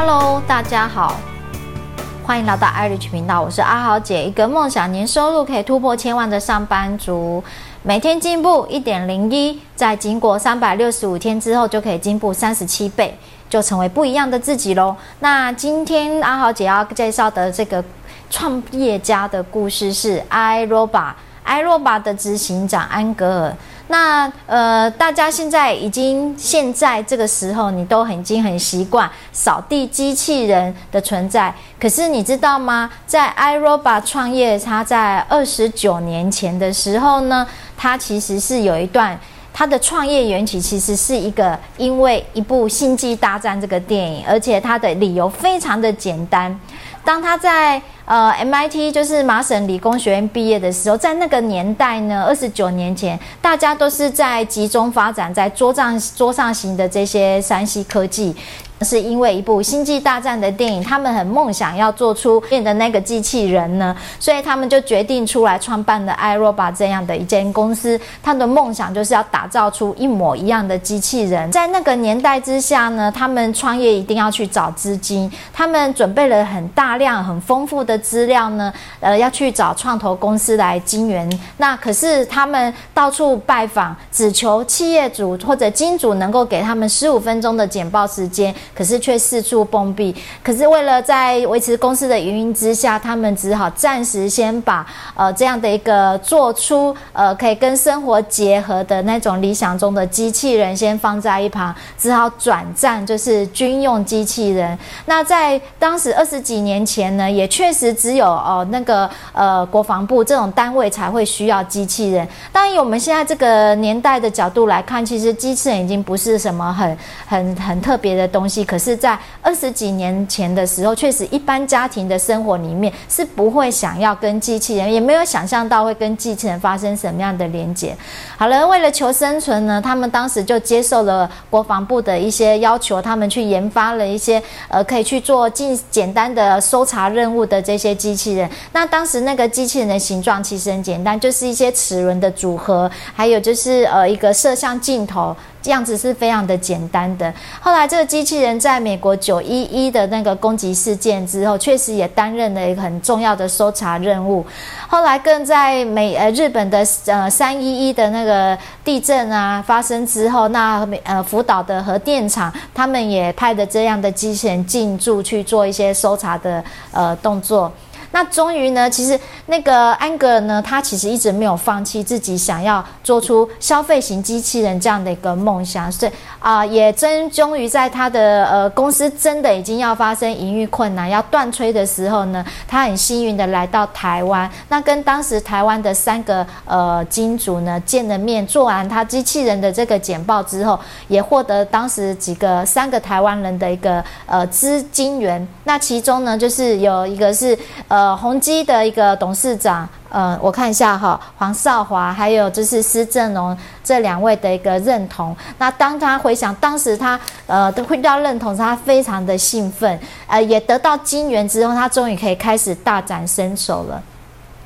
Hello，大家好，欢迎来到 iRich 频道，我是阿豪姐，一个梦想年收入可以突破千万的上班族，每天进步一点零一，在经过三百六十五天之后，就可以进步三十七倍，就成为不一样的自己喽。那今天阿豪姐要介绍的这个创业家的故事是 i r o b a i r o b a 的执行长安格尔。那呃，大家现在已经现在这个时候，你都已经很习惯扫地机器人的存在。可是你知道吗？在 iRobot 创业，他在二十九年前的时候呢，他其实是有一段他的创业缘起，其实是一个因为一部《星际大战》这个电影，而且他的理由非常的简单。当他在呃，MIT 就是麻省理工学院毕业的时候，在那个年代呢，二十九年前，大家都是在集中发展在桌上桌上型的这些山西科技。是因为一部《星际大战》的电影，他们很梦想要做出变的那个机器人呢，所以他们就决定出来创办了 iRobot 这样的一间公司。他的梦想就是要打造出一模一样的机器人。在那个年代之下呢，他们创业一定要去找资金，他们准备了很大量、很丰富的资料呢，呃，要去找创投公司来金援。那可是他们到处拜访，只求企业主或者金主能够给他们十五分钟的简报时间。可是却四处碰壁。可是为了在维持公司的营运之下，他们只好暂时先把呃这样的一个做出呃可以跟生活结合的那种理想中的机器人先放在一旁，只好转战就是军用机器人。那在当时二十几年前呢，也确实只有哦、那个呃国防部这种单位才会需要机器人。当然，以我们现在这个年代的角度来看，其实机器人已经不是什么很很很特别的东西。可是，在二十几年前的时候，确实一般家庭的生活里面是不会想要跟机器人，也没有想象到会跟机器人发生什么样的连接。好了，为了求生存呢，他们当时就接受了国防部的一些要求，他们去研发了一些呃可以去做进简单的搜查任务的这些机器人。那当时那个机器人的形状其实很简单，就是一些齿轮的组合，还有就是呃一个摄像镜头。样子是非常的简单的。后来，这个机器人在美国九一一的那个攻击事件之后，确实也担任了一个很重要的搜查任务。后来，更在美呃日本的呃三一一的那个地震啊发生之后，那呃福岛的核电厂，他们也派的这样的机器人进驻去做一些搜查的呃动作。那终于呢，其实那个安格尔呢，他其实一直没有放弃自己想要做出消费型机器人这样的一个梦想，所以啊，也真终于在他的呃公司真的已经要发生营运困难、要断炊的时候呢，他很幸运的来到台湾，那跟当时台湾的三个呃金主呢见了面，做完他机器人的这个简报之后，也获得当时几个三个台湾人的一个呃资金源，那其中呢就是有一个是呃。呃，宏基的一个董事长，呃，我看一下哈，黄少华，还有就是施正荣这两位的一个认同。那当他回想当时他呃都会到认同，他非常的兴奋，呃，也得到金援之后，他终于可以开始大展身手了。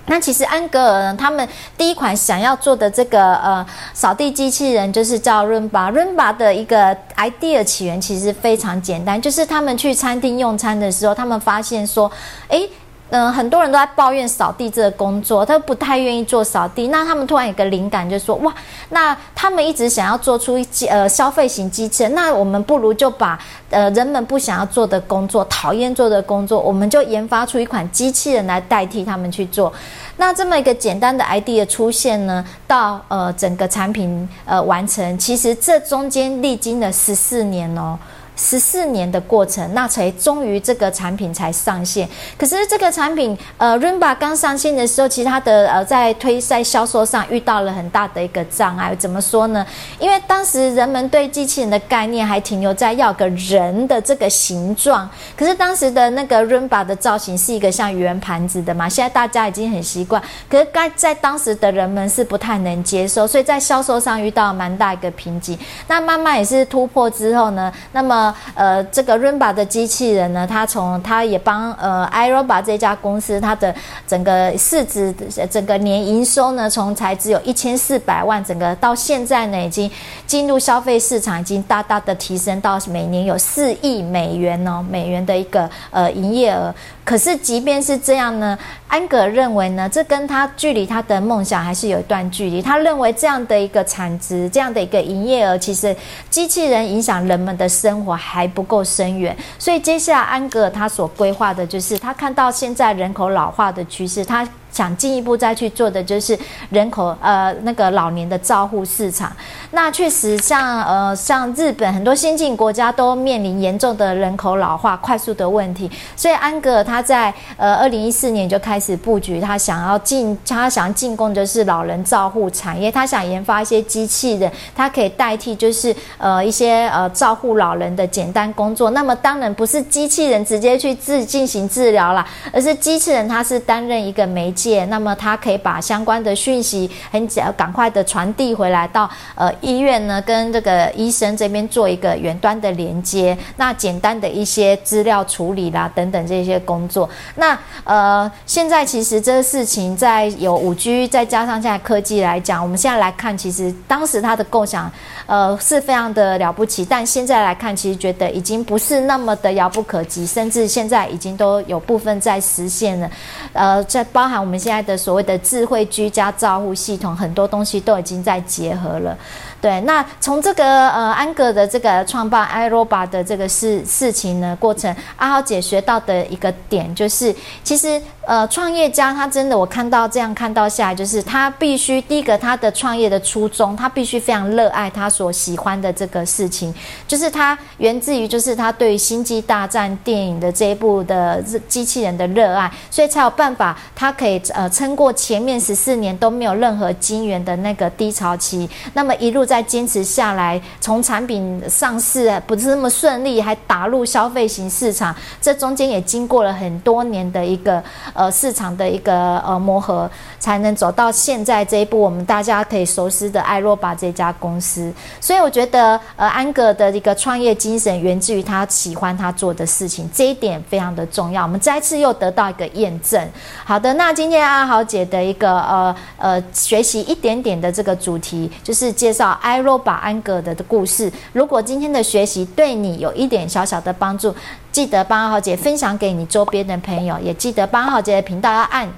那其实安格尔呢，他们第一款想要做的这个呃扫地机器人，就是叫 Rumba。Rumba 的一个 idea 起源其实非常简单，就是他们去餐厅用餐的时候，他们发现说，诶。嗯，很多人都在抱怨扫地这个工作，他不太愿意做扫地。那他们突然有个灵感，就说：哇，那他们一直想要做出一呃消费型机器人，那我们不如就把呃人们不想要做的工作、讨厌做的工作，我们就研发出一款机器人来代替他们去做。那这么一个简单的 idea 出现呢，到呃整个产品呃完成，其实这中间历经了十四年哦。十四年的过程，那才终于这个产品才上线。可是这个产品，呃，Rumba 刚上线的时候，其实它的呃在推在销售上遇到了很大的一个障碍。怎么说呢？因为当时人们对机器人的概念还停留在要个人的这个形状。可是当时的那个 Rumba 的造型是一个像圆盘子的嘛，现在大家已经很习惯。可是该在当时的人们是不太能接受，所以在销售上遇到蛮大一个瓶颈。那慢慢也是突破之后呢，那么。呃，这个 Rumba 的机器人呢，它从它也帮呃 iRobot 这家公司，它的整个市值、整个年营收呢，从才只有一千四百万，整个到现在呢，已经进入消费市场，已经大大的提升到每年有四亿美元哦，美元的一个呃营业额。可是即便是这样呢，安格认为呢，这跟他距离他的梦想还是有一段距离。他认为这样的一个产值，这样的一个营业额，其实机器人影响人们的生活还不够深远。所以接下来安格他所规划的就是，他看到现在人口老化的趋势，他。想进一步再去做的就是人口呃那个老年的照护市场。那确实像呃像日本很多先进国家都面临严重的人口老化快速的问题，所以安格尔他在呃二零一四年就开始布局，他想要进他想要进攻就是老人照护产业，他想研发一些机器人，它可以代替就是呃一些呃照护老人的简单工作。那么当然不是机器人直接去治进行治疗啦，而是机器人它是担任一个媒介。那么他可以把相关的讯息很赶赶快的传递回来到呃医院呢，跟这个医生这边做一个远端的连接。那简单的一些资料处理啦等等这些工作。那呃现在其实这个事情在有五 G 再加上现在科技来讲，我们现在来看，其实当时他的构想呃是非常的了不起，但现在来看，其实觉得已经不是那么的遥不可及，甚至现在已经都有部分在实现了。呃，在包含我们。我们现在的所谓的智慧居家照护系统，很多东西都已经在结合了。对，那从这个呃安格的这个创办 iRobot 的这个事事情呢过程，阿豪姐学到的一个点就是，其实呃创业家他真的我看到这样看到下来，就是他必须第一个他的创业的初衷，他必须非常热爱他所喜欢的这个事情，就是他源自于就是他对于星际大战电影的这一部的机器人的热爱，所以才有办法他可以呃撑过前面十四年都没有任何晶圆的那个低潮期，那么一路。在坚持下来，从产品上市不是那么顺利，还打入消费型市场，这中间也经过了很多年的一个呃市场的一个呃磨合，才能走到现在这一步。我们大家可以熟悉的艾洛巴这家公司，所以我觉得呃安格的一个创业精神源自于他喜欢他做的事情，这一点非常的重要。我们再次又得到一个验证。好的，那今天阿豪姐的一个呃呃学习一点点的这个主题，就是介绍。iRobot 安格的的故事，如果今天的学习对你有一点小小的帮助，记得帮阿豪姐分享给你周边的朋友，也记得帮阿豪姐的频道要按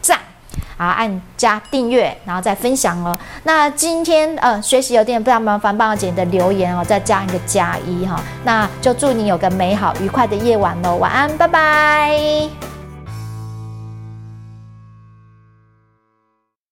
赞，啊，按加订阅，然后再分享哦。那今天呃学习有点非常麻烦，帮阿豪姐的留言哦，再加一个加一哈，那就祝你有个美好愉快的夜晚喽，晚安，拜拜。